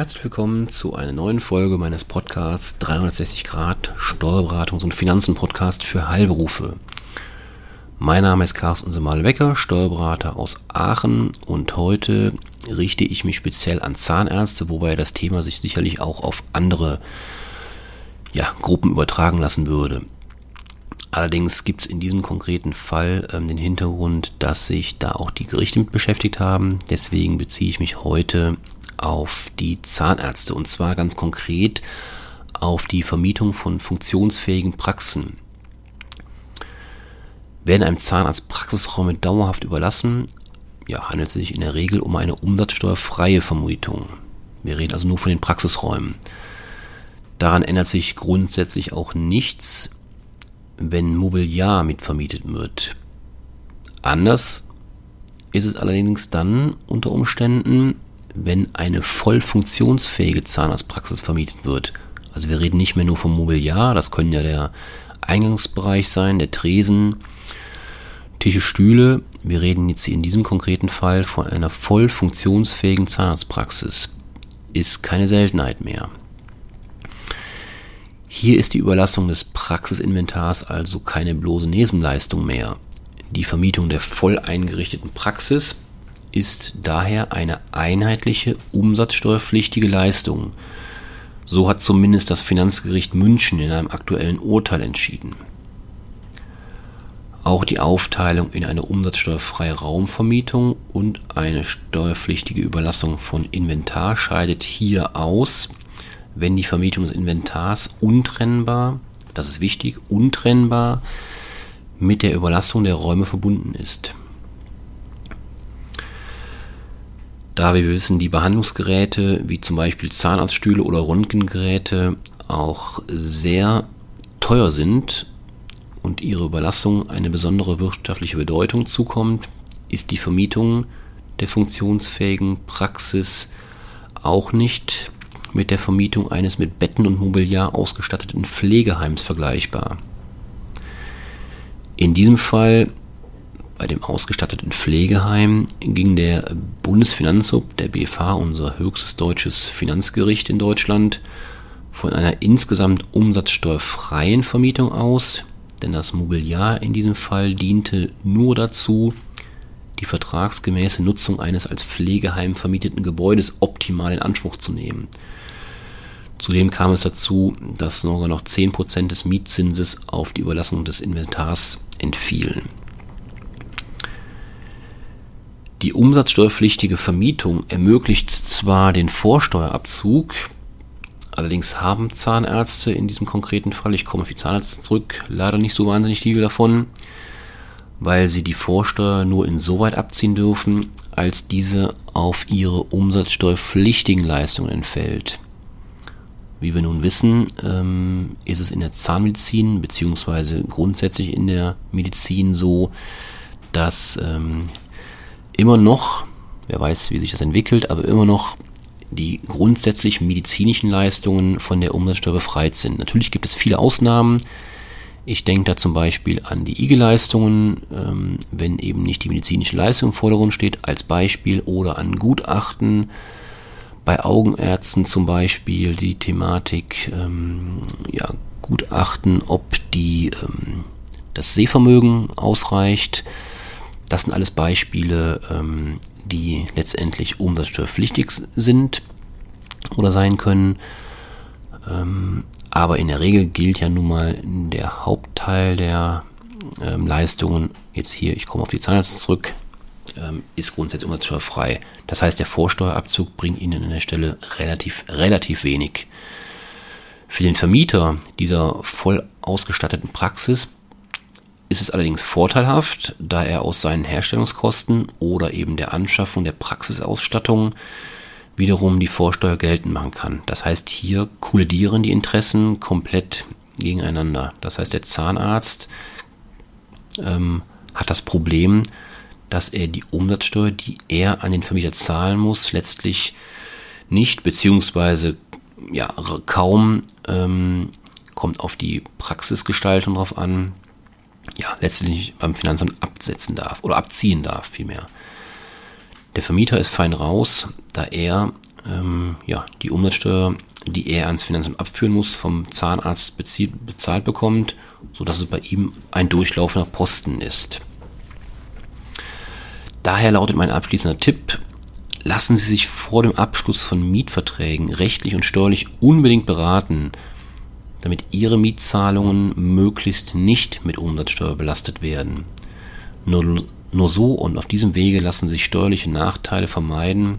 Herzlich willkommen zu einer neuen Folge meines Podcasts 360 Grad Steuerberatungs- und Finanzen-Podcast für Heilberufe. Mein Name ist Carsten Semal-Wecker, Steuerberater aus Aachen und heute richte ich mich speziell an Zahnärzte, wobei das Thema sich sicherlich auch auf andere ja, Gruppen übertragen lassen würde. Allerdings gibt es in diesem konkreten Fall ähm, den Hintergrund, dass sich da auch die Gerichte mit beschäftigt haben. Deswegen beziehe ich mich heute auf die Zahnärzte und zwar ganz konkret auf die Vermietung von funktionsfähigen Praxen. Werden einem Zahnarzt Praxisräume dauerhaft überlassen, ja, handelt es sich in der Regel um eine umsatzsteuerfreie Vermietung. Wir reden also nur von den Praxisräumen. Daran ändert sich grundsätzlich auch nichts, wenn Mobiliar mitvermietet wird. Anders ist es allerdings dann unter Umständen, wenn eine voll funktionsfähige Zahnarztpraxis vermietet wird. Also wir reden nicht mehr nur vom Mobiliar, das können ja der Eingangsbereich sein, der Tresen, Tische, Stühle. Wir reden jetzt in diesem konkreten Fall von einer voll funktionsfähigen Zahnarztpraxis. Ist keine Seltenheit mehr. Hier ist die Überlassung des Praxisinventars also keine bloße Nebenleistung mehr. Die Vermietung der voll eingerichteten Praxis ist daher eine einheitliche umsatzsteuerpflichtige Leistung. So hat zumindest das Finanzgericht München in einem aktuellen Urteil entschieden. Auch die Aufteilung in eine umsatzsteuerfreie Raumvermietung und eine steuerpflichtige Überlassung von Inventar scheidet hier aus, wenn die Vermietung des Inventars untrennbar, das ist wichtig, untrennbar mit der Überlassung der Räume verbunden ist. Da wir wissen, die Behandlungsgeräte, wie zum Beispiel Zahnarztstühle oder Röntgengeräte, auch sehr teuer sind und ihre Überlassung eine besondere wirtschaftliche Bedeutung zukommt, ist die Vermietung der funktionsfähigen Praxis auch nicht mit der Vermietung eines mit Betten und Mobiliar ausgestatteten Pflegeheims vergleichbar. In diesem Fall bei dem ausgestatteten Pflegeheim ging der Bundesfinanzhof, der BFH, unser höchstes deutsches Finanzgericht in Deutschland, von einer insgesamt umsatzsteuerfreien Vermietung aus, denn das Mobiliar in diesem Fall diente nur dazu, die vertragsgemäße Nutzung eines als Pflegeheim vermieteten Gebäudes optimal in Anspruch zu nehmen. Zudem kam es dazu, dass sogar noch 10% des Mietzinses auf die Überlassung des Inventars entfielen. Die umsatzsteuerpflichtige Vermietung ermöglicht zwar den Vorsteuerabzug, allerdings haben Zahnärzte in diesem konkreten Fall, ich komme auf die Zahnärzte zurück, leider nicht so wahnsinnig viel davon, weil sie die Vorsteuer nur insoweit abziehen dürfen, als diese auf ihre umsatzsteuerpflichtigen Leistungen entfällt. Wie wir nun wissen, ähm, ist es in der Zahnmedizin beziehungsweise grundsätzlich in der Medizin so, dass ähm, immer noch, wer weiß, wie sich das entwickelt, aber immer noch die grundsätzlich medizinischen Leistungen von der Umsatzsteuer befreit sind. Natürlich gibt es viele Ausnahmen. Ich denke da zum Beispiel an die IG-Leistungen, ähm, wenn eben nicht die medizinische Leistung im Vordergrund steht, als Beispiel, oder an Gutachten. Bei Augenärzten zum Beispiel die Thematik, ähm, ja, Gutachten, ob die, ähm, das Sehvermögen ausreicht das sind alles Beispiele, ähm, die letztendlich umsatzsteuerpflichtig sind oder sein können. Ähm, aber in der Regel gilt ja nun mal der Hauptteil der ähm, Leistungen, jetzt hier, ich komme auf die Zahnärzte zurück, ähm, ist grundsätzlich umsatzsteuerfrei. Das heißt, der Vorsteuerabzug bringt Ihnen an der Stelle relativ, relativ wenig. Für den Vermieter dieser voll ausgestatteten Praxis ist es allerdings vorteilhaft, da er aus seinen Herstellungskosten oder eben der Anschaffung der Praxisausstattung wiederum die Vorsteuer geltend machen kann. Das heißt, hier kollidieren die Interessen komplett gegeneinander. Das heißt, der Zahnarzt ähm, hat das Problem, dass er die Umsatzsteuer, die er an den Vermieter zahlen muss, letztlich nicht beziehungsweise ja kaum ähm, kommt auf die Praxisgestaltung drauf an, ja, letztlich beim Finanzamt absetzen darf oder abziehen darf vielmehr. Der Vermieter ist fein raus, da er ähm, ja, die Umsatzsteuer, die er ans Finanzamt abführen muss, vom Zahnarzt bezahlt bekommt, sodass es bei ihm ein durchlaufender Posten ist. Daher lautet mein abschließender Tipp, lassen Sie sich vor dem Abschluss von Mietverträgen rechtlich und steuerlich unbedingt beraten, damit Ihre Mietzahlungen möglichst nicht mit Umsatzsteuer belastet werden. Nur, nur so und auf diesem Wege lassen sich steuerliche Nachteile vermeiden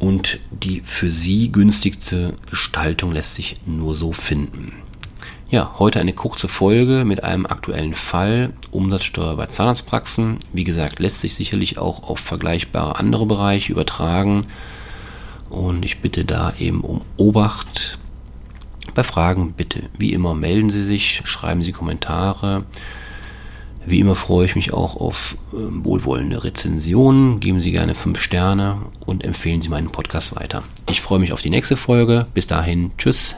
und die für Sie günstigste Gestaltung lässt sich nur so finden. Ja, heute eine kurze Folge mit einem aktuellen Fall Umsatzsteuer bei Zahnarztpraxen. Wie gesagt, lässt sich sicherlich auch auf vergleichbare andere Bereiche übertragen. Und ich bitte da eben um Obacht. Bei Fragen bitte, wie immer, melden Sie sich, schreiben Sie Kommentare. Wie immer freue ich mich auch auf äh, wohlwollende Rezensionen. Geben Sie gerne 5 Sterne und empfehlen Sie meinen Podcast weiter. Ich freue mich auf die nächste Folge. Bis dahin, tschüss.